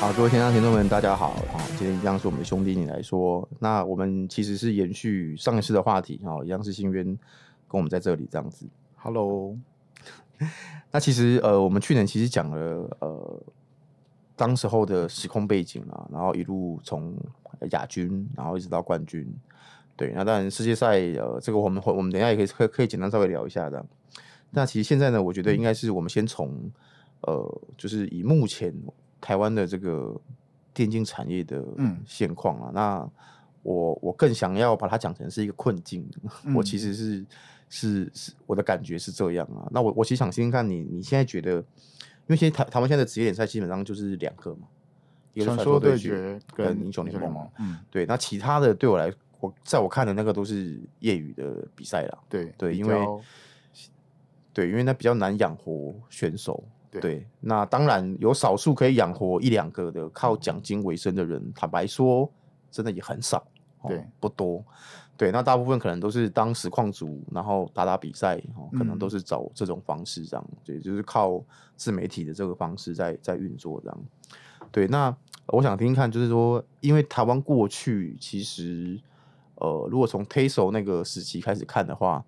好，各位天上听众们，大家好啊！今天一样是我们的兄弟你来说，那我们其实是延续上一次的话题啊，一样是新渊跟我们在这里这样子。Hello，那其实呃，我们去年其实讲了呃，当时候的时空背景啊，然后一路从亚军，然后一直到冠军。对，那当然世界赛呃，这个我们我们等一下也可以可以可以简单稍微聊一下的。那其实现在呢，我觉得应该是我们先从呃，就是以目前。台湾的这个电竞产业的现况啊，嗯、那我我更想要把它讲成是一个困境。嗯、我其实是是是我的感觉是这样啊。那我我其实想听听看你你现在觉得，因为现在台台湾现在的职业联赛基本上就是两个嘛，传说对决跟英雄联盟。嗯，对。那其他的对我来，我在我看的那个都是业余的比赛啦。对对，因为对，因为那比较难养活选手。对，那当然有少数可以养活一两个的靠奖金为生的人，坦白说，真的也很少，对，哦、不多。对，那大部分可能都是当实况组，然后打打比赛，哦，可能都是找这种方式这样，嗯、对，就是靠自媒体的这个方式在在运作这样。对，那我想听听看，就是说，因为台湾过去其实，呃，如果从 TASO 那个时期开始看的话。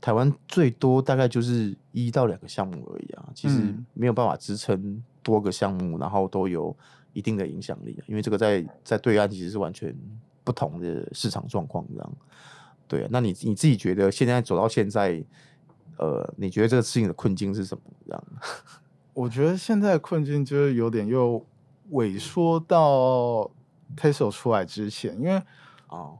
台湾最多大概就是一到两个项目而已啊，其实没有办法支撑多个项目，然后都有一定的影响力。因为这个在在对岸其实是完全不同的市场状况，这样。对啊，那你你自己觉得现在走到现在，呃，你觉得这个事情的困境是什么？这样？我觉得现在困境就是有点又萎缩到 TASO 出来之前，因为。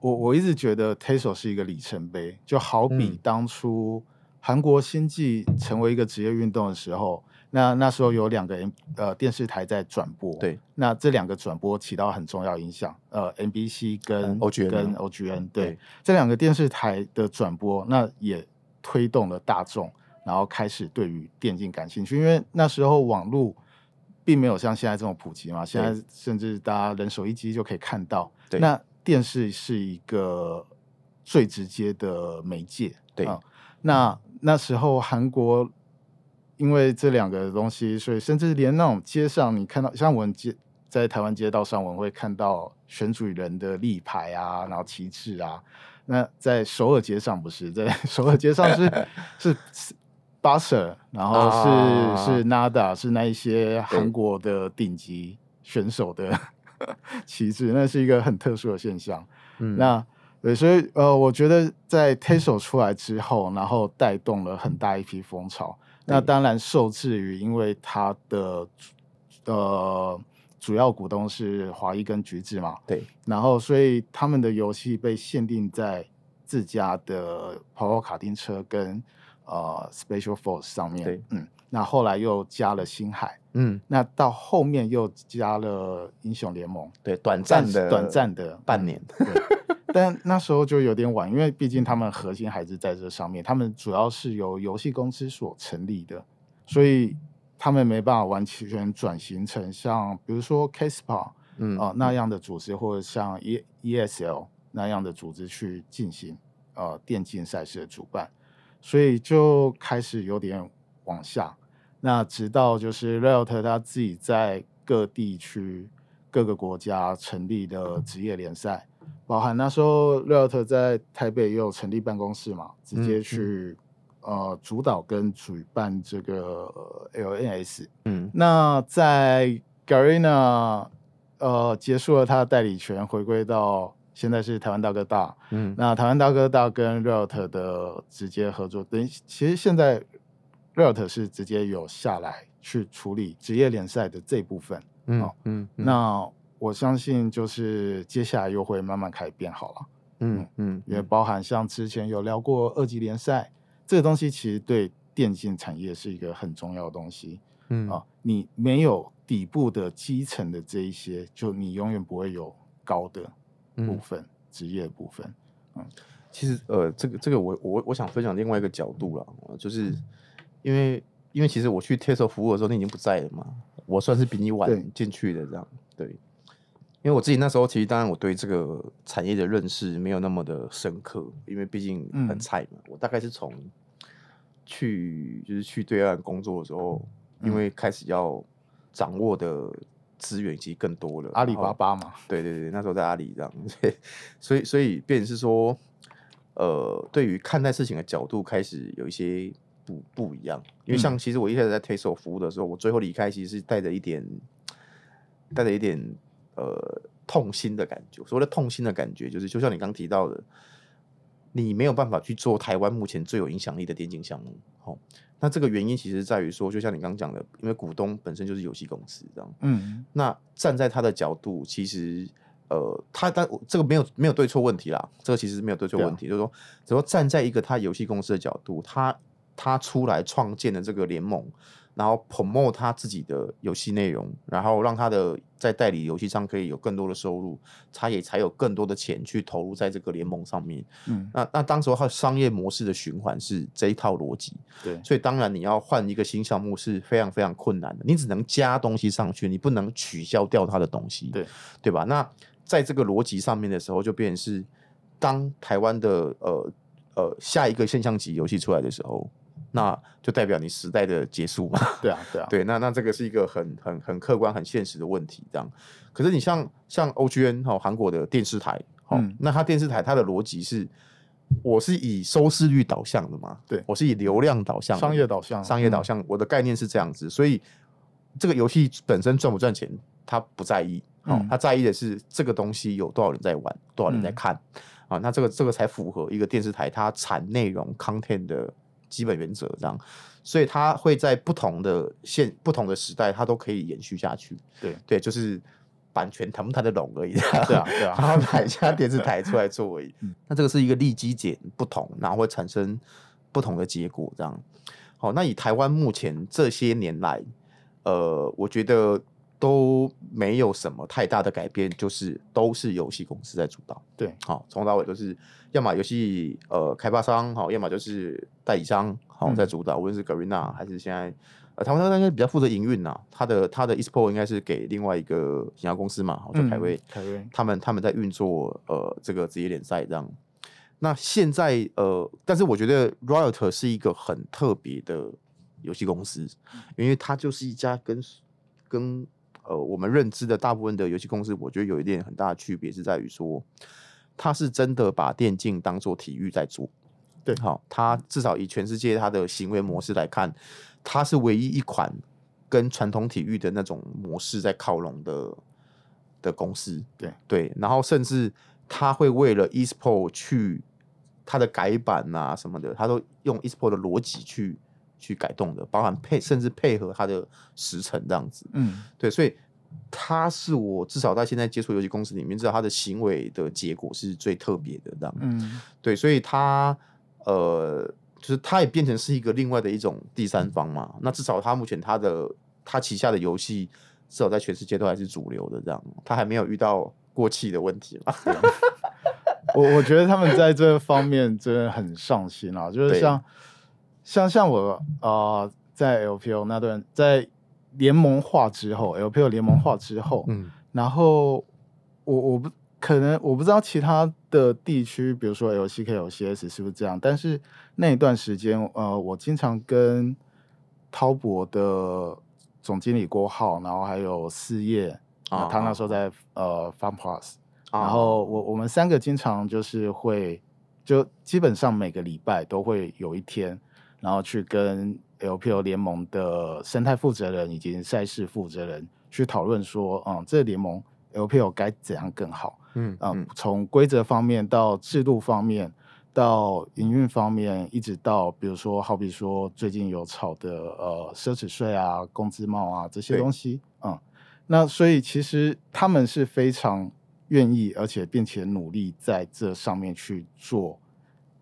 我我一直觉得 TASO 是一个里程碑，就好比当初韩国星际成为一个职业运动的时候，那那时候有两个呃电视台在转播，对，那这两个转播起到很重要影响，呃，MBC 跟 OGN 跟 OGN，对，对。这两个电视台的转播，那也推动了大众，然后开始对于电竞感兴趣，因为那时候网络并没有像现在这么普及嘛，现在甚至大家人手一机就可以看到，对，那。电视是一个最直接的媒介，对啊。那那时候韩国因为这两个东西，所以甚至连那种街上你看到，像我们街在台湾街道上，我们会看到选举人的立牌啊，然后旗帜啊。那在首尔街上不是，在 首尔街上是 是 Buster，然后是、啊、是 Nada，是那一些韩国的顶级选手的。旗帜，那是一个很特殊的现象。嗯，那对，所以呃，我觉得在 TASO 出来之后，然后带动了很大一批风潮。那当然受制于，因为它的呃主要股东是华谊跟橘子嘛，对。然后，所以他们的游戏被限定在自家的跑跑卡丁车跟呃 Special Force 上面。对，嗯。那后来又加了星海，嗯，那到后面又加了英雄联盟，对，短暂的短暂的半年，对，但那时候就有点晚，因为毕竟他们核心还是在这上面，他们主要是由游戏公司所成立的，所以他们没办法完全转型成像比如说 Caspa，嗯啊、呃、那样的组织，或者像 E ESL 那样的组织去进行呃电竞赛事的主办，所以就开始有点往下。那直到就是 Riot 他自己在各地区、各个国家成立的职业联赛，包含那时候 Riot 在台北也有成立办公室嘛，直接去、嗯、呃主导跟主办这个 LNS。嗯，那在 Garena 呃结束了他的代理权，回归到现在是台湾大哥大。嗯，那台湾大哥大跟 Riot 的直接合作，等于其实现在。Riot 是直接有下来去处理职业联赛的这部分，嗯嗯，那我相信就是接下来又会慢慢开始变好了，嗯嗯，嗯也包含像之前有聊过二级联赛这个东西，其实对电竞产业是一个很重要的东西，嗯啊，你没有底部的基层的这一些，就你永远不会有高的部。分、嗯、职业的部分，嗯，其实呃，这个这个我我我想分享另外一个角度了，就是。因为因为其实我去 TASO 服务的时候，你已经不在了嘛，我算是比你晚进去的这样。对，因为我自己那时候其实当然我对这个产业的认识没有那么的深刻，因为毕竟很菜嘛。嗯、我大概是从去就是去对岸工作的时候，嗯、因为开始要掌握的资源其实更多了。阿里巴巴嘛，对对对，那时候在阿里这样，所以所以变是说，呃，对于看待事情的角度开始有一些不不一样。因为像其实我一开始在 Tesla 服务的时候，我最后离开其实是带着一点带着一点。呃，痛心的感觉。所谓的痛心的感觉，就是就像你刚提到的，你没有办法去做台湾目前最有影响力的电竞项目。哦，那这个原因其实在于说，就像你刚刚讲的，因为股东本身就是游戏公司这样。嗯，那站在他的角度，其实呃，他但这个没有没有对错问题啦，这个其实没有对错问题，就是说，只要站在一个他游戏公司的角度，他他出来创建的这个联盟。然后 promote 他自己的游戏内容，然后让他的在代理游戏上可以有更多的收入，他也才有更多的钱去投入在这个联盟上面。嗯，那那当时他商业模式的循环是这一套逻辑。对，所以当然你要换一个新项目是非常非常困难的，你只能加东西上去，你不能取消掉他的东西。对，对吧？那在这个逻辑上面的时候，就变成是当台湾的呃呃下一个现象级游戏出来的时候。那就代表你时代的结束嘛？对啊，对啊，对。那那这个是一个很很很客观、很现实的问题，这样。可是你像像 OGN 哈，韩国的电视台，嗯，那它电视台它的逻辑是，我是以收视率导向的嘛？对，我是以流量导向、商业导向、商业导向。我的概念是这样子，所以这个游戏本身赚不赚钱，他不在意，哦，他在意的是这个东西有多少人在玩，多少人在看啊？那这个这个才符合一个电视台它产内容 content 的。基本原则这样，所以它会在不同的现不同的时代，它都可以延续下去。对对，就是版权谈不谈得拢而已。对啊对啊，然后买一家电视台出来做而已。那这个是一个利基点不同，然后会产生不同的结果。这样，好，那以台湾目前这些年来，呃，我觉得。都没有什么太大的改变，就是都是游戏公司在主导。对，好，从头到尾都是要么游戏呃开发商好，要么就是代理商好在主导。无论是 Garena 还是现在呃台湾应该比较负责营运呐，他的他的 eSport 应该是给另外一个营销公司嘛，好就凯威，凯威他们他们在运作呃这个职业联赛这样。那现在呃，但是我觉得 Riot 是一个很特别的游戏公司，因为它就是一家跟跟呃，我们认知的大部分的游戏公司，我觉得有一点很大的区别是在于说，他是真的把电竞当做体育在做。对，好，他至少以全世界他的行为模式来看，他是唯一一款跟传统体育的那种模式在靠拢的的公司。对对，然后甚至他会为了 eSport 去他的改版啊什么的，他都用 eSport 的逻辑去。去改动的，包含配甚至配合他的时程这样子，嗯，对，所以他是我至少在现在接触游戏公司里面，知道他的行为的结果是最特别的这样，嗯，对，所以他呃，就是他也变成是一个另外的一种第三方嘛。嗯、那至少他目前他的他旗下的游戏，至少在全世界都还是主流的这样，他还没有遇到过气的问题嘛。我我觉得他们在这方面真的很上心啊，就是像。像像我啊、呃，在 LPL 那段，在联盟化之后，LPL 联盟化之后，嗯，然后我我不可能我不知道其他的地区，比如说 LCK、LCS 是不是这样，但是那一段时间，呃，我经常跟滔博的总经理郭浩，然后还有四叶啊，他那时候在呃 FunPlus，然后我我们三个经常就是会，就基本上每个礼拜都会有一天。然后去跟 LPL 联盟的生态负责人以及赛事负责人去讨论说，嗯，这个联盟 LPL 该怎样更好？嗯嗯，从规则方面到制度方面到营运方面，一直到比如说，好比说最近有炒的呃奢侈税啊、工资帽啊这些东西，嗯，那所以其实他们是非常愿意，而且并且努力在这上面去做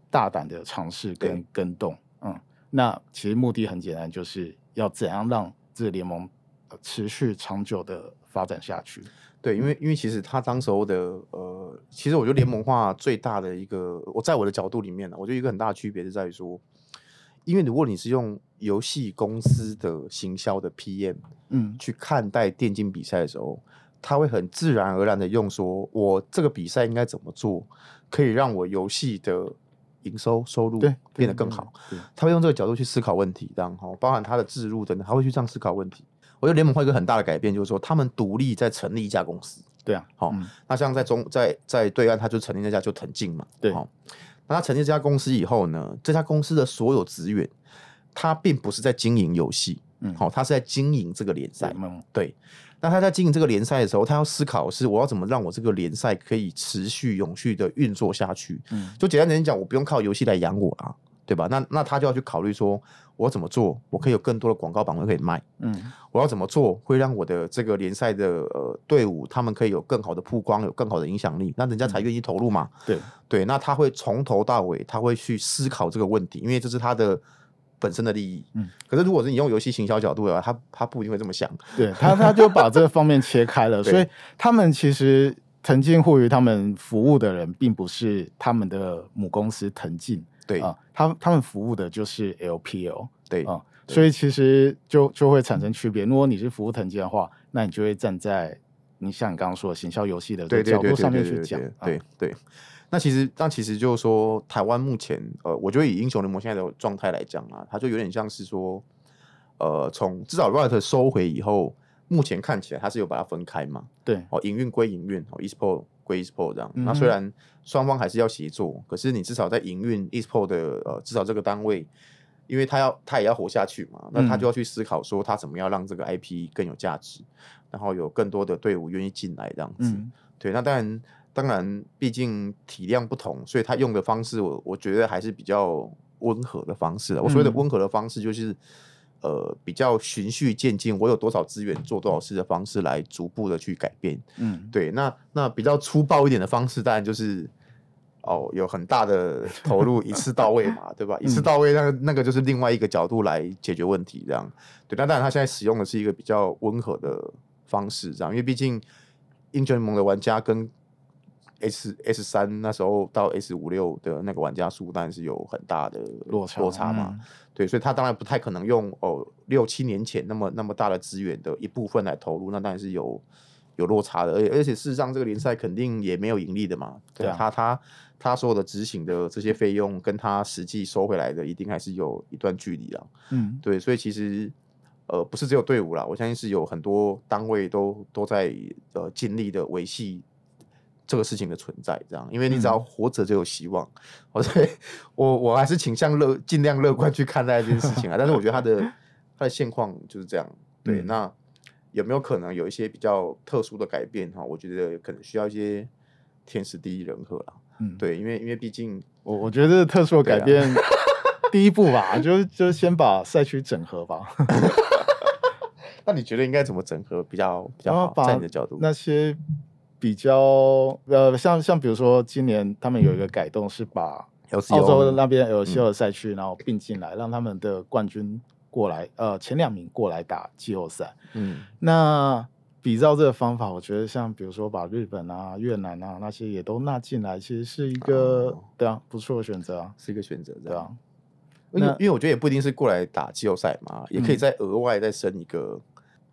大胆的尝试跟跟动。那其实目的很简单，就是要怎样让这个联盟持续长久的发展下去。对，因为因为其实他当时候的呃，其实我觉得联盟化最大的一个，我在我的角度里面呢，我觉得一个很大的区别是在于说，因为如果你是用游戏公司的行销的 PM，嗯，去看待电竞比赛的时候，他会很自然而然的用说，我这个比赛应该怎么做，可以让我游戏的营收收入变得更好。他会用这个角度去思考问题，这样哈，包含他的置入等等，他会去这样思考问题。我觉得联盟会有一个很大的改变，就是说他们独立在成立一家公司。对啊，好、嗯，那像在中在在对岸，他就成立那家就腾进嘛。对，好，那他成立这家公司以后呢，这家公司的所有职员，他并不是在经营游戏，嗯，好，他是在经营这个联赛。嗯，对。那他在经营这个联赛的时候，他要思考的是我要怎么让我这个联赛可以持续永续的运作下去。嗯，就简单点讲，我不用靠游戏来养我啊。对吧？那那他就要去考虑说，我怎么做，我可以有更多的广告版位可以卖。嗯，我要怎么做会让我的这个联赛的呃队伍他们可以有更好的曝光，有更好的影响力，那人家才愿意投入嘛。嗯、对对，那他会从头到尾他会去思考这个问题，因为这是他的本身的利益。嗯，可是如果是你用游戏行销角度的话，他他不一定会这么想。对他他就把这个方面切开了，所以他们其实腾竞互娱他们服务的人，并不是他们的母公司腾进。对啊，他他们服务的就是 LPL，对啊，所以其实就就会产生区别。如果你是服务腾进的话，那你就会站在你像你刚刚说的行销游戏的角度上面去讲。对对，那其实那其实就是说，台湾目前呃，我觉得以英雄联盟现在的状态来讲啊，它就有点像是说，呃，从至少 Riot 收回以后，目前看起来它是有把它分开嘛。对哦，营运归营运哦，eSport。归 eSport 这样，那虽然双方还是要协作，可是你至少在营运 eSport 的呃，至少这个单位，因为他要他也要活下去嘛，那他就要去思考说他怎么样让这个 IP 更有价值，然后有更多的队伍愿意进来这样子。嗯、对，那当然当然，毕竟体量不同，所以他用的方式我我觉得还是比较温和的方式。我所谓的温和的方式就是。呃，比较循序渐进，我有多少资源做多少事的方式来逐步的去改变。嗯，对。那那比较粗暴一点的方式，当然就是哦，有很大的投入，一次到位嘛，对吧？一次到位，那那个就是另外一个角度来解决问题，这样。对，那当然他现在使用的是一个比较温和的方式，这样，因为毕竟英雄联盟的玩家跟 S S 三那时候到 S 五六的那个玩家数，当然是有很大的落差落差嘛。嗯对，所以他当然不太可能用哦六七年前那么那么大的资源的一部分来投入，那当然是有有落差的，而且而且事实上这个联赛肯定也没有盈利的嘛，对，对啊，他他他所有的执行的这些费用跟他实际收回来的一定还是有一段距离了，嗯，对，所以其实呃不是只有队伍啦，我相信是有很多单位都都在呃尽力的维系。这个事情的存在，这样，因为你只要活着就有希望。我所以我我还是倾向乐，尽量乐观去看待这件事情啊。但是我觉得他的他的现况就是这样。对，嗯、那有没有可能有一些比较特殊的改变？哈，我觉得可能需要一些天时地利人和啦。嗯，对，因为因为毕竟我我觉得特殊的改变，啊、第一步吧，就就先把赛区整合吧。那你觉得应该怎么整合比较比较好？在你的角度，那些。比较呃，像像比如说，今年他们有一个改动，是把澳洲那边 LCL 赛区，然后并进来，让他们的冠军过来，呃，前两名过来打季后赛。嗯，那比照这个方法，我觉得像比如说把日本啊、越南啊那些也都纳进来，其实是一个、哦、对啊不错的选择啊，是一个选择，对啊。因为因为我觉得也不一定是过来打季后赛嘛，也可以再额外再升一个。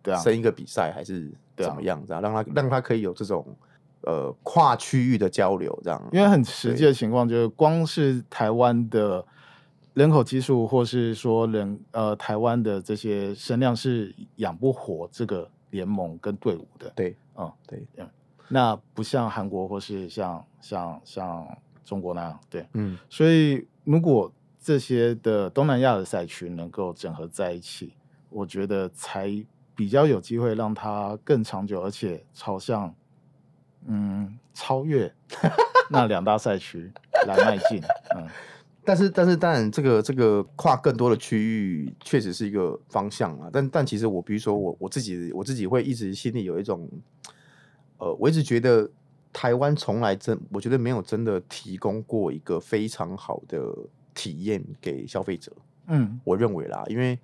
对啊，升一个比赛还是怎么样？这样、啊、让他让他可以有这种呃跨区域的交流，这样。因为很实际的情况就是，光是台湾的人口基数，或是说人呃台湾的这些声量是养不活这个联盟跟队伍的。对，嗯，对，嗯。那不像韩国或是像像像中国那样，对，嗯。所以如果这些的东南亚的赛区能够整合在一起，我觉得才。比较有机会让它更长久，而且朝向嗯超越 那两大赛区来迈进。嗯，但是但是当然，这个这个跨更多的区域确实是一个方向啊。但但其实我比如说我我自己我自己会一直心里有一种呃，我一直觉得台湾从来真我觉得没有真的提供过一个非常好的体验给消费者。嗯，我认为啦，因为。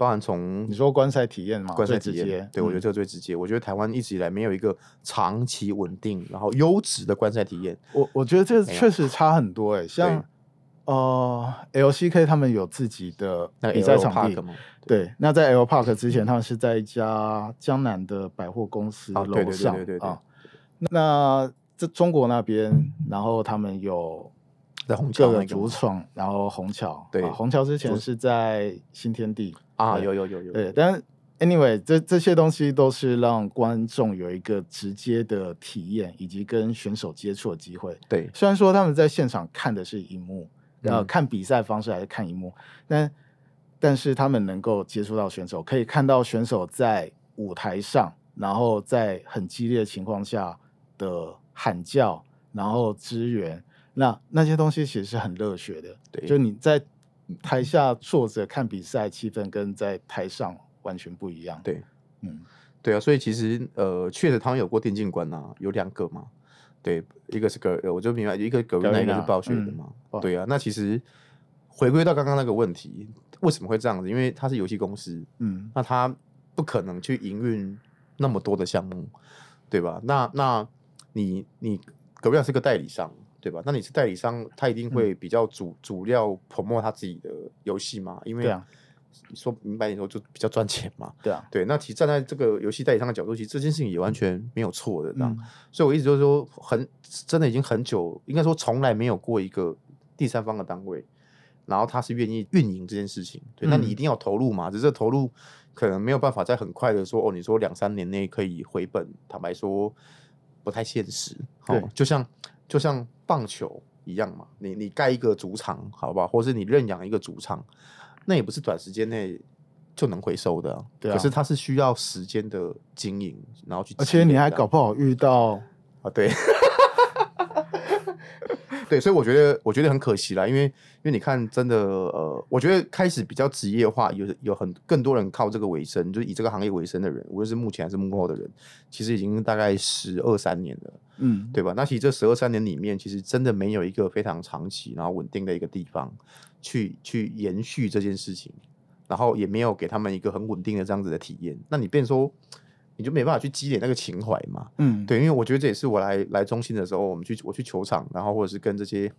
包含从你说观赛体验嘛，观赛体验，对，我觉得这个最直接。嗯、我觉得台湾一直以来没有一个长期稳定然后优质的观赛体验。我我觉得这个确实差很多哎、欸，像哦、呃、，LCK 他们有自己的比赛场地吗？对，那在 L Park 之前，他们是在一家江南的百货公司楼上啊。那在中国那边，然后他们有在虹桥的主场，然后虹桥对，虹桥之前是在新天地啊，有有有有。对，但 anyway，这这些东西都是让观众有一个直接的体验，以及跟选手接触的机会。对，虽然说他们在现场看的是荧幕。呃，看比赛方式还是看荧幕，但但是他们能够接触到选手，可以看到选手在舞台上，然后在很激烈的情况下的喊叫，然后支援，那那些东西其实是很热血的。对，就你在台下坐着看比赛，气氛跟在台上完全不一样。对，嗯，对啊，所以其实呃，确实他们有过电竞馆啊，有两个嘛。对，一个是格，我就明白，一个格瑞，那一个是暴雪的嘛。嗯、对啊，那其实回归到刚刚那个问题，为什么会这样子？因为它是游戏公司，嗯，那它不可能去营运那么多的项目，对吧？那那你你格瑞是个代理商，对吧？那你是代理商，他一定会比较主、嗯、主要 promote 他自己的游戏嘛？因为。说明白点说，就比较赚钱嘛。对啊，对。那其实站在这个游戏代理商的角度，其实这件事情也完全没有错的，这样。嗯、所以我一直就是说，很真的已经很久，应该说从来没有过一个第三方的单位，然后他是愿意运营这件事情。对，嗯、那你一定要投入嘛，只是投入可能没有办法在很快的说哦，你说两三年内可以回本，坦白说不太现实。对，就像就像棒球一样嘛，你你盖一个主场，好不好？或是你认养一个主场。那也不是短时间内就能回收的，对啊。可是它是需要时间的经营，然后去，而且你还搞不好遇到啊，对，对，所以我觉得我觉得很可惜啦，因为因为你看，真的呃，我觉得开始比较职业化，有有很更多人靠这个为生，就是以这个行业为生的人，无论是目前还是幕后的人，其实已经大概十二三年了，嗯，对吧？那其实这十二三年里面，其实真的没有一个非常长期然后稳定的一个地方。去去延续这件事情，然后也没有给他们一个很稳定的这样子的体验，那你变说你就没办法去积累那个情怀嘛？嗯，对，因为我觉得这也是我来来中心的时候，我们去我去球场，然后或者是跟这些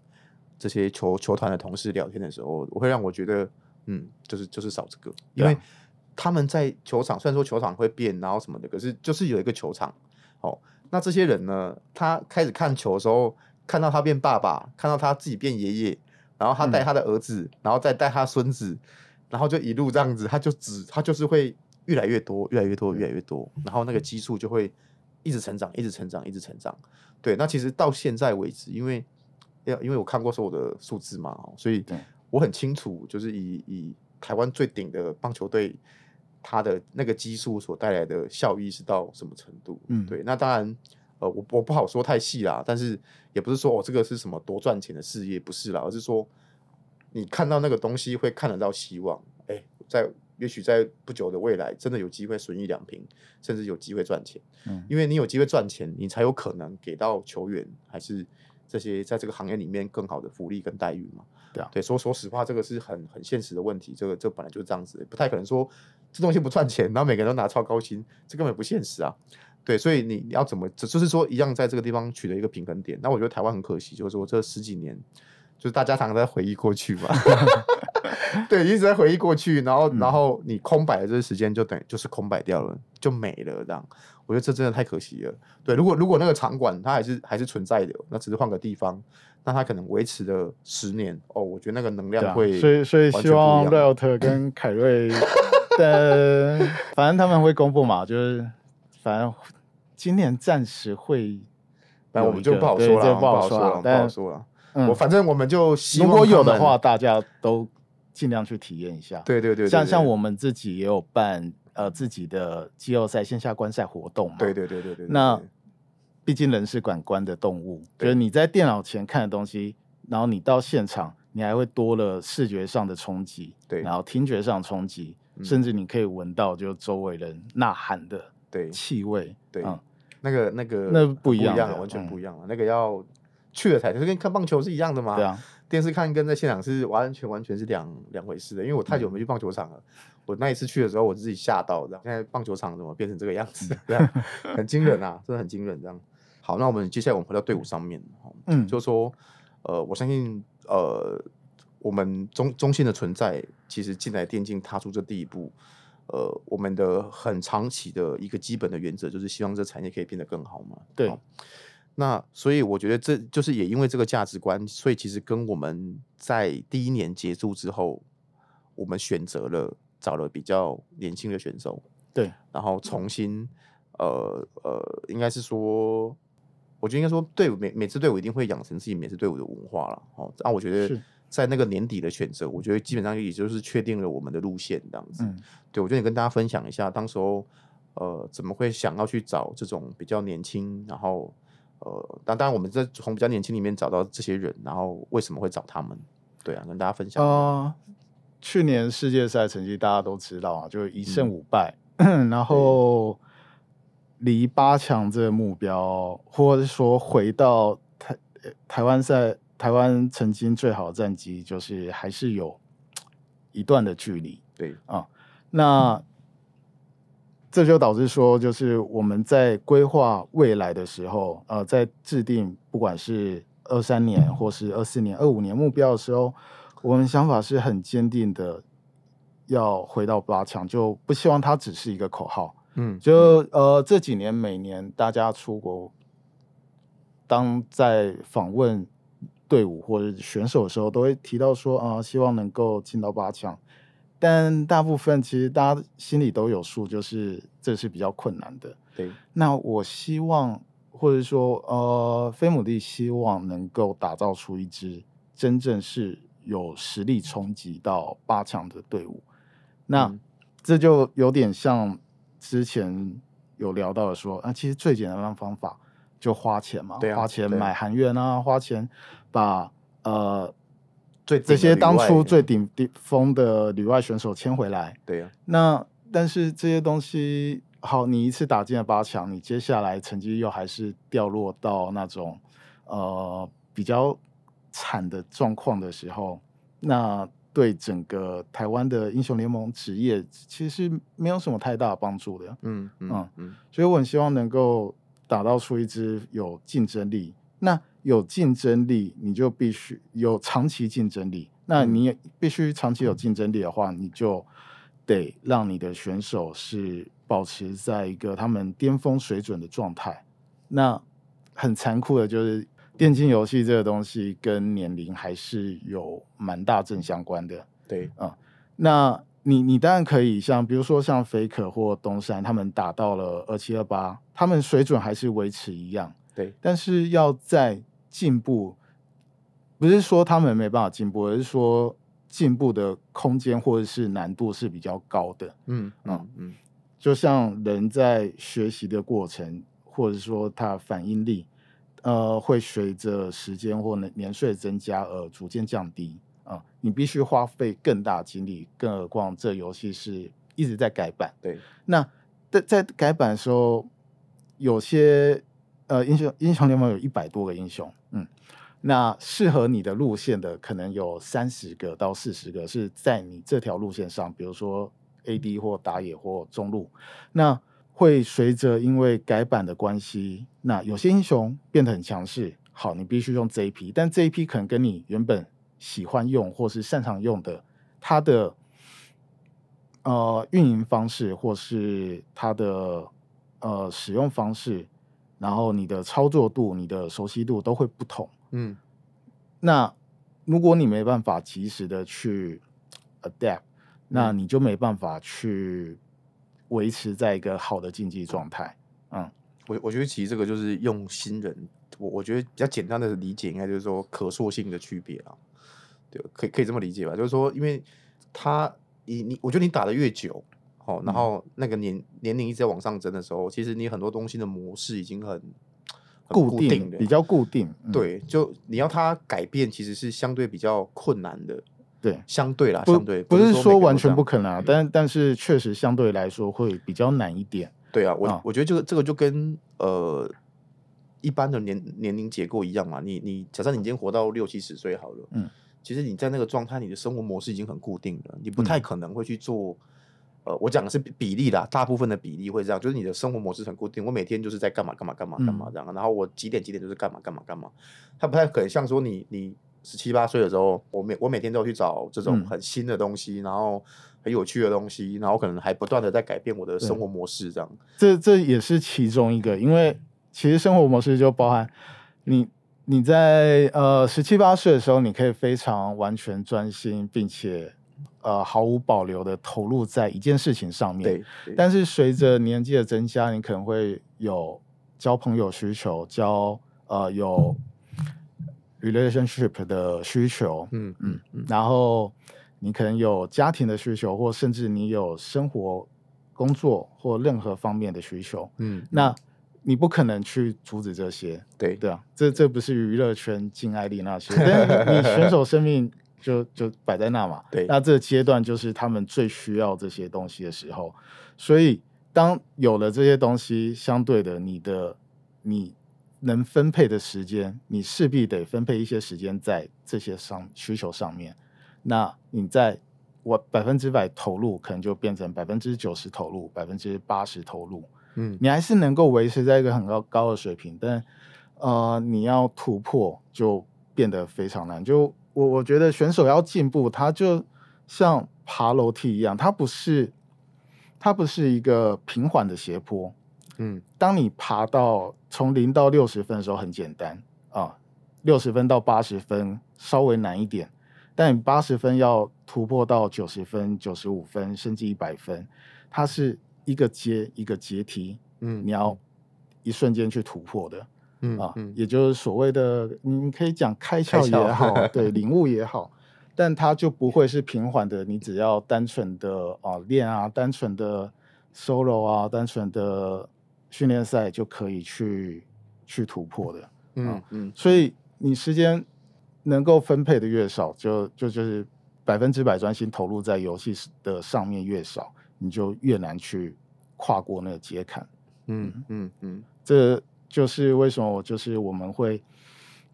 这些球球团的同事聊天的时候，我会让我觉得，嗯，就是就是少这个，因为他们在球场，虽然说球场会变，然后什么的，可是就是有一个球场，哦，那这些人呢，他开始看球的时候，看到他变爸爸，看到他自己变爷爷。然后他带他的儿子，嗯、然后再带他孙子，然后就一路这样子，他就只他就是会越来越多，越来越多，越来越多，然后那个基数就会一直成长，一直成长，一直成长。对，那其实到现在为止，因为要因为我看过所有的数字嘛，所以我很清楚，就是以以台湾最顶的棒球队，它的那个基数所带来的效益是到什么程度？嗯，对，那当然。呃，我我不好说太细啦，但是也不是说哦，这个是什么多赚钱的事业，不是啦，而是说你看到那个东西会看得到希望，哎、欸，在也许在不久的未来，真的有机会损益两平，甚至有机会赚钱。嗯，因为你有机会赚钱，你才有可能给到球员还是这些在这个行业里面更好的福利跟待遇嘛。对啊，对，说说实话，这个是很很现实的问题，这个这、本来就是这样子，不太可能说这东西不赚钱，然后每个人都拿超高薪，这根本不现实啊。对，所以你要怎么，就是说一样在这个地方取得一个平衡点。那我觉得台湾很可惜，就是说这十几年，就是大家常常在回忆过去嘛，对，一直在回忆过去，然后、嗯、然后你空白的这个时间就等于就是空白掉了，就没了这样。我觉得这真的太可惜了。对，如果如果那个场馆它还是还是存在的，那只是换个地方，那它可能维持了十年哦，我觉得那个能量会、啊。所以所以希望 Riot 跟 凯瑞的，反正他们会公布嘛，就是。反正今年暂时会，那我们就不好说了，不好说了，不好说了。我反正我们就希望如果有的话，大家都尽量去体验一下。对对对，像像我们自己也有办呃自己的季后赛线下观赛活动嘛。对对对对对。那毕竟人是感官的动物，就是你在电脑前看的东西，然后你到现场，你还会多了视觉上的冲击，对，然后听觉上冲击，甚至你可以闻到就周围人呐喊的。对气味，对，嗯、那个那个那不一样，完全不一样了。嗯、那个要去了才，就跟看棒球是一样的嘛。对啊，电视看跟在现场是完全完全是两两回事的。因为我太久没去棒球场了，嗯、我那一次去的时候，我自己吓到，这样。现在棒球场怎么变成这个样子？这样很惊人啊，真的很惊人。这样。好，那我们接下来我们回到队伍上面，嗯，就是说，呃，我相信，呃，我们中中信的存在，其实进来电竞踏出这第一步，呃，我们的很长期的一个基本的原则就是希望这产业可以变得更好嘛。对。那所以我觉得这就是也因为这个价值观，所以其实跟我们在第一年结束之后，我们选择了找了比较年轻的选手，对，然后重新，呃呃，应该是说，我觉得应该说，队伍每每支队伍一定会养成自己每支队伍的文化了，哦，那我觉得在那个年底的选择，我觉得基本上也就是确定了我们的路线这样子，嗯、对，我觉得你跟大家分享一下，当时候呃怎么会想要去找这种比较年轻，然后。呃，当当然，我们在从比较年轻里面找到这些人，然后为什么会找他们？对啊，跟大家分享。呃，去年世界赛成绩大家都知道啊，就是一胜五败，嗯、然后离八强这个目标，或者说回到台台湾赛台湾曾经最好的战绩，就是还是有一段的距离。对啊，那。嗯这就导致说，就是我们在规划未来的时候，呃，在制定不管是二三年或是二四年、二五年目标的时候，我们想法是很坚定的，要回到八强，就不希望它只是一个口号。嗯，就呃这几年每年大家出国，当在访问队伍或者选手的时候，都会提到说啊、呃，希望能够进到八强。但大部分其实大家心里都有数，就是这是比较困难的。对，那我希望，或者说，呃，飞姆利希望能够打造出一支真正是有实力冲击到八强的队伍。那、嗯、这就有点像之前有聊到的说，啊，其实最简单的方法就花钱嘛，对啊、花钱买韩援啊，花钱把呃。最这些当初最顶顶峰的旅外选手签回来，对呀、啊。那但是这些东西，好，你一次打进了八强，你接下来成绩又还是掉落到那种呃比较惨的状况的时候，那对整个台湾的英雄联盟职业其实没有什么太大的帮助的。嗯嗯嗯，嗯，所以我很希望能够打造出一支有竞争力。那有竞争力，你就必须有长期竞争力。那你也必须长期有竞争力的话，你就得让你的选手是保持在一个他们巅峰水准的状态。那很残酷的就是，电竞游戏这个东西跟年龄还是有蛮大正相关的。对，嗯，那你你当然可以像比如说像 Faker 或东山，他们打到了二七二八，他们水准还是维持一样。对，但是要在进步，不是说他们没办法进步，而是说进步的空间或者是难度是比较高的。嗯嗯嗯，就像人在学习的过程，或者说他反应力，呃，会随着时间或年岁增加而逐渐降低啊、呃。你必须花费更大精力，更何况这游戏是一直在改版。对，那在在改版的时候，有些。呃，英雄英雄联盟有一百多个英雄，嗯，那适合你的路线的可能有三十个到四十个是在你这条路线上，比如说 AD 或打野或中路，那会随着因为改版的关系，那有些英雄变得很强势，好，你必须用这一批，但这一批可能跟你原本喜欢用或是擅长用的，它的呃运营方式或是它的呃使用方式。然后你的操作度、你的熟悉度都会不同。嗯，那如果你没办法及时的去 adapt，那你就没办法去维持在一个好的竞技状态。嗯，我我觉得其实这个就是用新人，我我觉得比较简单的理解应该就是说可塑性的区别啊。对，可以可以这么理解吧？就是说，因为他你你，我觉得你打的越久。哦，然后那个年年龄一直在往上增的时候，其实你很多东西的模式已经很，很固定的，比较固定。嗯、对，就你要它改变，其实是相对比较困难的。对，相对啦，相对不，是说完全不可能，啊，但但是确实相对来说会比较难一点。对啊，我、嗯、我觉得这个这个就跟呃一般的年年龄结构一样嘛。你你假设你今天活到六七十岁好了，嗯，其实你在那个状态，你的生活模式已经很固定了，你不太可能会去做。呃，我讲的是比例啦，大部分的比例会这样，就是你的生活模式很固定，我每天就是在干嘛干嘛干嘛干嘛这样，然后我几点几点就是干嘛干嘛干嘛，它不太可能像说你你十七八岁的时候，我每我每天都要去找这种很新的东西，嗯、然后很有趣的东西，然后可能还不断的在改变我的生活模式，这样。这这也是其中一个，因为其实生活模式就包含你你在呃十七八岁的时候，你可以非常完全专心，并且呃毫无保留的投入在一件事情上面。对。对，但是随着年纪的增加，你可能会有交朋友需求，交呃有。relationship 的需求，嗯嗯，嗯，然后你可能有家庭的需求，或甚至你有生活、工作或任何方面的需求，嗯，那你不可能去阻止这些，对对啊，这这不是娱乐圈禁爱丽那些，但是你选手生命就就摆在那嘛，对，那这个阶段就是他们最需要这些东西的时候，所以当有了这些东西，相对的，你的你。能分配的时间，你势必得分配一些时间在这些上需求上面。那你在我百分之百投入，可能就变成百分之九十投入，百分之八十投入。嗯，你还是能够维持在一个很高高的水平，但呃，你要突破就变得非常难。就我我觉得选手要进步，他就像爬楼梯一样，它不是它不是一个平缓的斜坡。嗯，当你爬到从零到六十分的时候很简单啊，六十分到八十分稍微难一点，但你八十分要突破到九十分、九十五分甚至一百分，它是一个阶一个阶梯，嗯，你要一瞬间去突破的，嗯啊，嗯。也就是所谓的你可以讲开窍也好，对，领悟也好，但它就不会是平缓的，你只要单纯的啊练啊，单纯的 solo 啊，单纯的。训练赛就可以去去突破的，嗯嗯，嗯，所以你时间能够分配的越少，就就就是百分之百专心投入在游戏的上面越少，你就越难去跨过那个阶坎，嗯。嗯嗯，这就是为什么就是我们会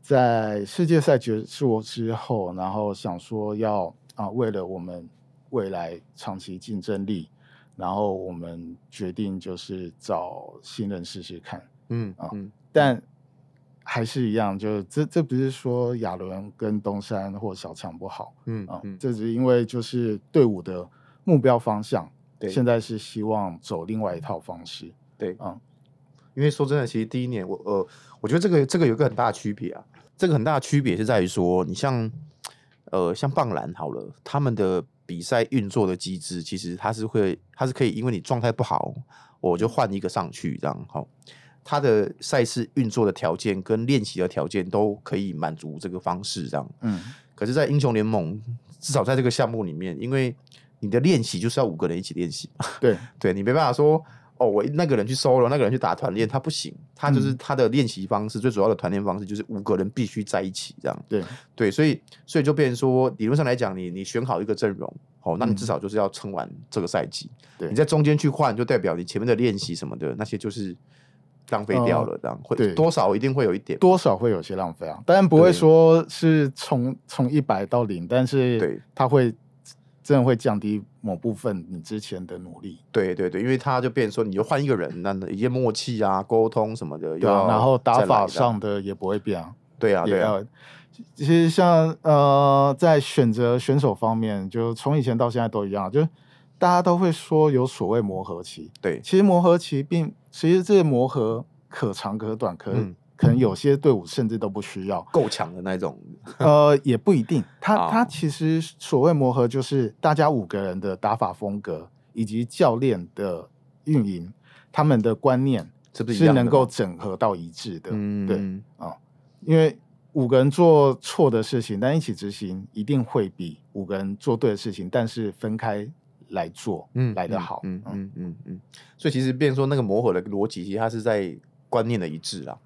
在世界赛结束之后，然后想说要啊，为了我们未来长期竞争力。然后我们决定就是找新人试试看，嗯啊，嗯。但还是一样，就是这这不是说亚伦跟东山或小强不好，嗯啊，嗯。这只是因为就是队伍的目标方向，对，现在是希望走另外一套方式，对啊，因为说真的，其实第一年我呃，我觉得这个这个有一个很大的区别啊，这个很大的区别是在于说，你像呃像棒篮好了，他们的。比赛运作的机制，其实它是会，它是可以，因为你状态不好，我就换一个上去，这样好。他的赛事运作的条件跟练习的条件都可以满足这个方式，这样。嗯。可是，在英雄联盟，至少在这个项目里面，因为你的练习就是要五个人一起练习，对，对你没办法说。哦，我那个人去 solo，那个人去打团练，他不行，他就是他的练习方式，嗯、最主要的团练方式就是五个人必须在一起这样。对对，所以所以就变成说，理论上来讲，你你选好一个阵容，哦，那你至少就是要撑完这个赛季。对、嗯，你在中间去换，就代表你前面的练习什么的那些就是浪费掉了，这样、呃、会多少一定会有一点，多少会有些浪费啊，当然不会说是从从一百到零，但是对，他会。真的会降低某部分你之前的努力。对对对，因为他就变成说，你就换一个人，那一些默契啊、沟通什么的，对啊，然后打法上的也不会变啊。对啊，对啊。其实像呃，在选择选手方面，就从以前到现在都一样，就大家都会说有所谓磨合期。对，其实磨合期并其实这些磨合可长可短，可。嗯可能有些队伍甚至都不需要够强的那种，呃，也不一定。他他其实所谓磨合，就是大家五个人的打法风格以及教练的运营，他们的观念是不是能够整合到一致的。嗯，对啊，因为五个人做错的事情，但一起执行，一定会比五个人做对的事情，但是分开来做，嗯，来得好。嗯嗯嗯嗯。所以其实，变成说那个磨合的逻辑，其实它是在观念的一致啦。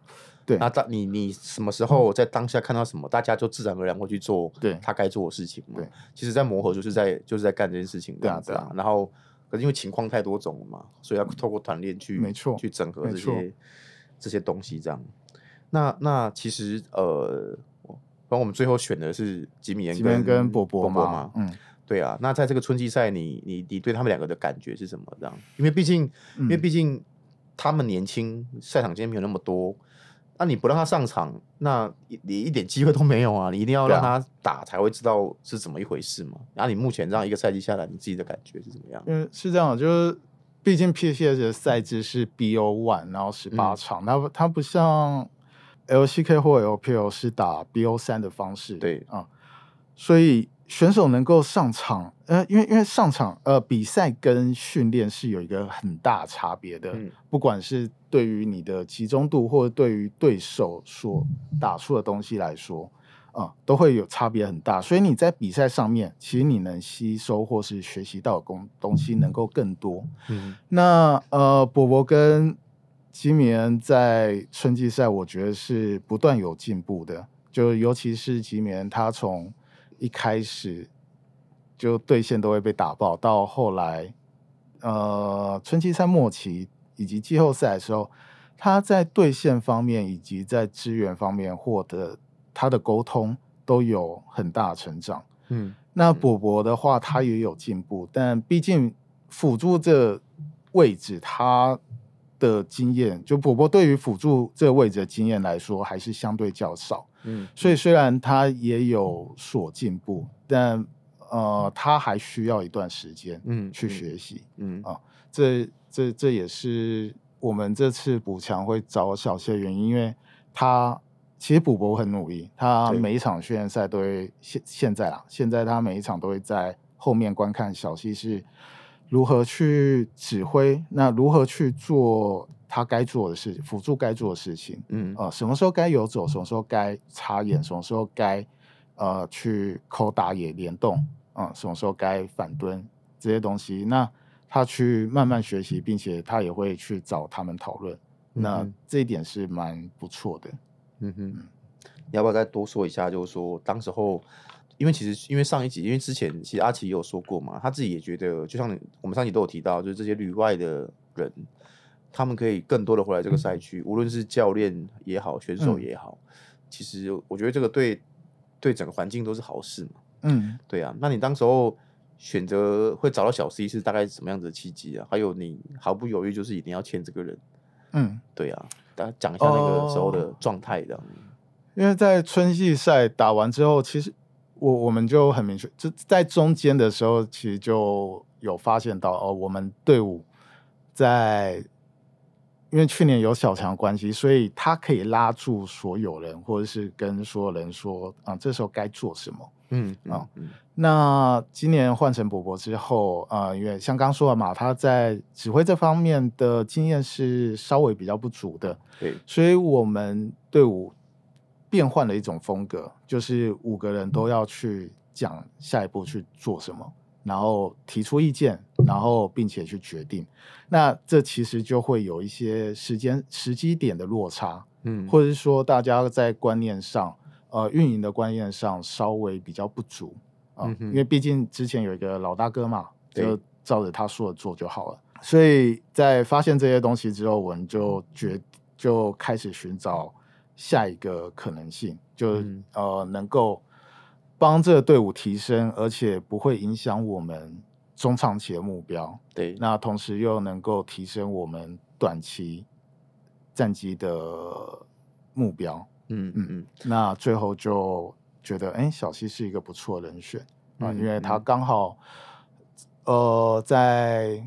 对，那当你你什么时候在当下看到什么，嗯、大家就自然而然会去做对他该做的事情嘛。对，其实，在磨合就是在就是在干这件事情这样子啊。然后，可是因为情况太多种了嘛，所以要透过团练去没错去整合这些这些东西这样。那那其实呃，反正我们最后选的是吉米恩跟跟波波嘛。嗯，对啊。那在这个春季赛，你你你对他们两个的感觉是什么？这样，因为毕竟、嗯、因为毕竟他们年轻，赛场间没有那么多。那你不让他上场，那你一点机会都没有啊！你一定要让他打，才会知道是怎么一回事嘛。然后你目前这样一个赛季下来，你自己的感觉是怎么样？嗯，是这样，就是毕竟 PCS 的赛制是 BO one，然后十八场，那、嗯、它不像 LCK 或 LPL 是打 BO 三的方式，对啊、嗯，所以。选手能够上场，呃，因为因为上场，呃，比赛跟训练是有一个很大差别的，嗯、不管是对于你的集中度，或者对于对手所打出的东西来说，啊、呃，都会有差别很大。所以你在比赛上面，其实你能吸收或是学习到的东东西能够更多。嗯，那呃，伯伯跟吉米恩在春季赛，我觉得是不断有进步的，就尤其是吉米恩，他从一开始就对线都会被打爆，到后来，呃，春季赛末期以及季后赛的时候，他在对线方面以及在支援方面获得他的沟通都有很大成长。嗯，那博博的话，他也有进步，但毕竟辅助这位置，他的经验，就伯伯对于辅助这个位置的经验来说，还是相对较少。嗯，所以虽然他也有所进步，但呃，他还需要一段时间，嗯，去学习，嗯。啊，这这这也是我们这次补强会找小谢的原因，因为他其实补博很努力，他每一场训练赛都会现现在啊，现在他每一场都会在后面观看小谢是如何去指挥，那如何去做。他该做的事情，辅助该做的事情，嗯啊、呃，什么时候该游走，什么时候该插眼，什么时候该呃去扣打野联动，啊、呃，什么时候该反蹲这些东西，那他去慢慢学习，并且他也会去找他们讨论，嗯、那这一点是蛮不错的。嗯哼，你要不要再多说一下？就是说，当时候，因为其实因为上一集，因为之前其实阿奇也有说过嘛，他自己也觉得，就像我们上集都有提到，就是这些旅外的人。他们可以更多的回来这个赛区，嗯、无论是教练也好，选手也好，嗯、其实我觉得这个对对整个环境都是好事嘛。嗯，对啊。那你当时候选择会找到小 C 是大概什么样子的契机啊？还有你毫不犹豫就是一定要签这个人？嗯，对啊。大家讲一下那个时候的状态的。因为在春季赛打完之后，其实我我们就很明确，就在中间的时候，其实就有发现到哦，我们队伍在。因为去年有小强关系，所以他可以拉住所有人，或者是跟所有人说啊，这时候该做什么。嗯啊，嗯，那今年换成伯伯之后啊，因为像刚说的嘛，他在指挥这方面的经验是稍微比较不足的。对，所以我们队伍变换了一种风格，就是五个人都要去讲下一步去做什么。然后提出意见，然后并且去决定，那这其实就会有一些时间时机点的落差，嗯，或者是说大家在观念上，呃，运营的观念上稍微比较不足啊，呃嗯、因为毕竟之前有一个老大哥嘛，就照着他说的做就好了。所以在发现这些东西之后，我们就决就开始寻找下一个可能性，就、嗯、呃能够。帮这个队伍提升，而且不会影响我们中长期的目标。对，那同时又能够提升我们短期战机的目标。嗯嗯嗯。那最后就觉得，哎，小西是一个不错的人选啊，因为他刚好呃在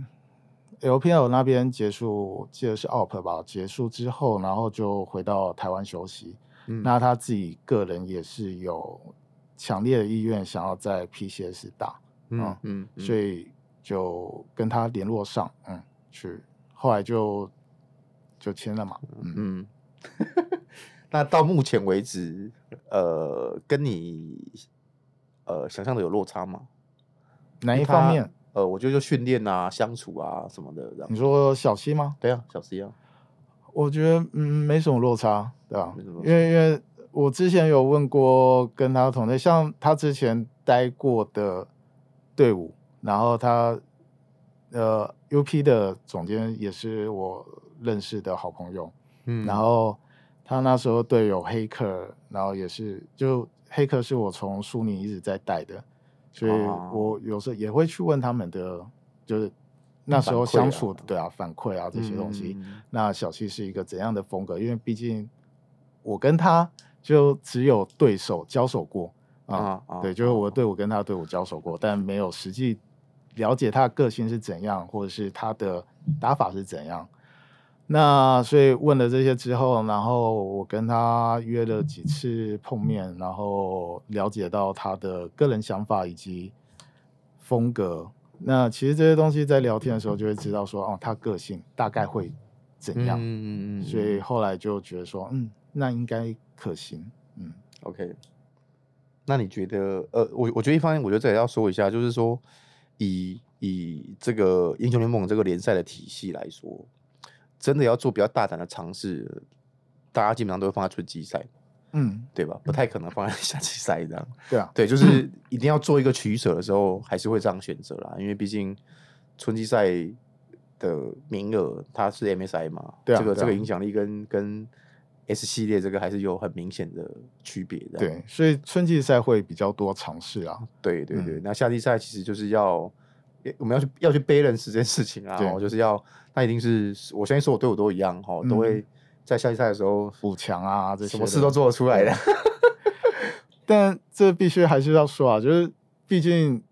LPL 那边结束，记得是 OP 吧，结束之后，然后就回到台湾休息。嗯，那他自己个人也是有。强烈的意愿想要在 PCS 打，嗯嗯，所以就跟他联络上，嗯，去，后来就就签了嘛，嗯嗯。那到目前为止，呃，跟你呃想象的有落差吗？哪一方面？呃，我觉得就训练啊、相处啊什么的。你说小 C 吗？对啊，小 C 啊。我觉得嗯没什么落差，对吧？因为因为。我之前有问过跟他同队，像他之前待过的队伍，然后他呃 UP 的总监也是我认识的好朋友，嗯，然后他那时候队友黑客，然后也是就黑客是我从苏宁一直在带的，所以我有时候也会去问他们的，就是那时候相处的对啊反馈啊这些东西，嗯、那小七是一个怎样的风格？因为毕竟。我跟他就只有对手交手过啊，对，就是我对我跟他对我交手过，但没有实际了解他的个性是怎样，或者是他的打法是怎样。那所以问了这些之后，然后我跟他约了几次碰面，然后了解到他的个人想法以及风格。那其实这些东西在聊天的时候就会知道说，哦，他个性大概会怎样。嗯嗯嗯。所以后来就觉得说，嗯，那应该可行。嗯，OK。那你觉得，呃，我我觉得一方面，我觉得这也要说一下，就是说，以以这个英雄联盟这个联赛的体系来说。真的要做比较大胆的尝试，大家基本上都会放在春季赛，嗯，对吧？不太可能放在夏季赛这样。对啊，对，就是一定要做一个取舍的时候，还是会这样选择啦。因为毕竟春季赛的名额它是 MSI 嘛，对啊，这个这个影响力跟跟 S 系列这个还是有很明显的区别的。对，所以春季赛会比较多尝试啊。对对对，那夏季赛其实就是要。我们要去要去 balance 这件事情啊，就是要那一定是我相信所有队伍都一样哈，都会在夏季赛的时候补强啊，这些什么事都做得出来的。但这必须还是要说啊，就是毕竟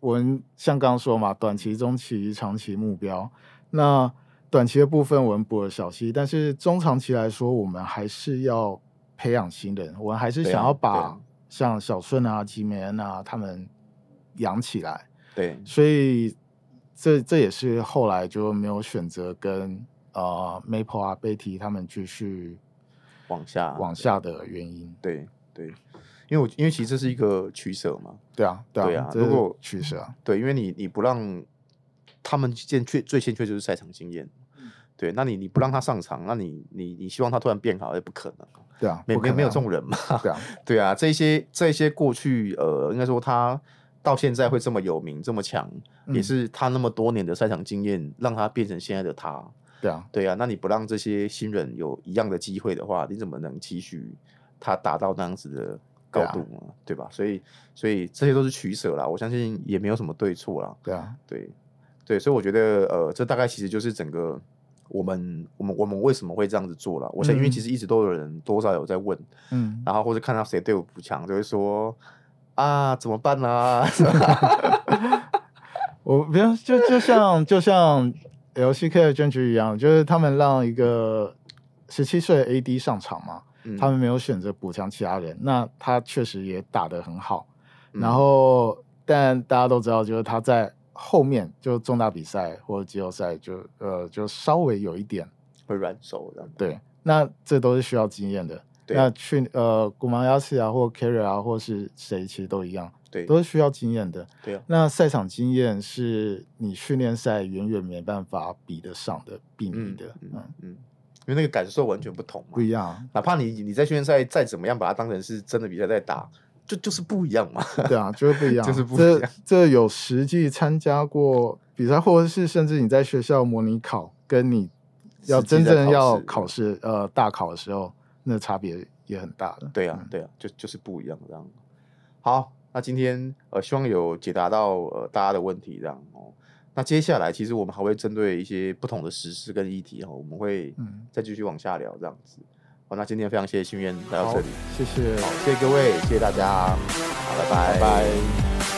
我们像刚刚说嘛，短期、中期、长期目标。那短期的部分我们补了小溪，但是中长期来说，我们还是要培养新人，我们还是想要把像小顺啊、吉美恩啊他们养起来。对，所以这这也是后来就没有选择跟呃 Maple 啊、Betty 他们继续往下往下的原因。对对，因为我因为其实这是一个取舍嘛。对啊，对啊。对啊，如果取舍啊，对，因为你你不让他们欠缺最欠缺就是赛场经验。嗯。对，那你你不让他上场，那你你你希望他突然变好也不可能。对啊，没没没有这种人嘛。对啊，对啊，这些这些过去呃，应该说他。到现在会这么有名、这么强，嗯、也是他那么多年的赛场经验让他变成现在的他。对啊，对啊。那你不让这些新人有一样的机会的话，你怎么能期许他达到那样子的高度呢？对，啊、对吧？所以，所以这些都是取舍啦。我相信也没有什么对错啦。对啊，对，对。所以我觉得，呃，这大概其实就是整个我们、我们、我们为什么会这样子做了。我想，因为其实一直都有人多少有在问，嗯，然后或者看到谁队伍不强，就会说。啊，怎么办呢、啊？我比如就就像就像 LCK 的选举一样，就是他们让一个十七岁的 AD 上场嘛，嗯、他们没有选择补强其他人，那他确实也打得很好。嗯、然后，但大家都知道，就是他在后面就重大比赛或者季后赛就呃就稍微有一点会软手的。对，那这都是需要经验的。对那去呃，古毛亚斯啊，或 Carry 啊，或是谁，其实都一样，对，都是需要经验的。对啊，那赛场经验是你训练赛远远没办法比得上的，比拟的。嗯嗯，嗯，因为那个感受完全不同嘛，不一样。哪怕你你在训练赛再怎么样把它当成是真的比赛在打，就就是不一样嘛。对啊，就是不一样，就是不一样。这这有实际参加过比赛，或者是甚至你在学校模拟考，跟你要真正要考试呃大考的时候。那差别也很大的，对啊，对啊，就就是不一样这样。好，那今天呃，希望有解答到呃大家的问题这样哦。那接下来其实我们还会针对一些不同的时事跟议题哈，我们会再继续往下聊这样子。好，那今天非常谢谢心愿来到这里，谢谢，好，谢谢各位，谢谢大家，好，拜拜，拜拜。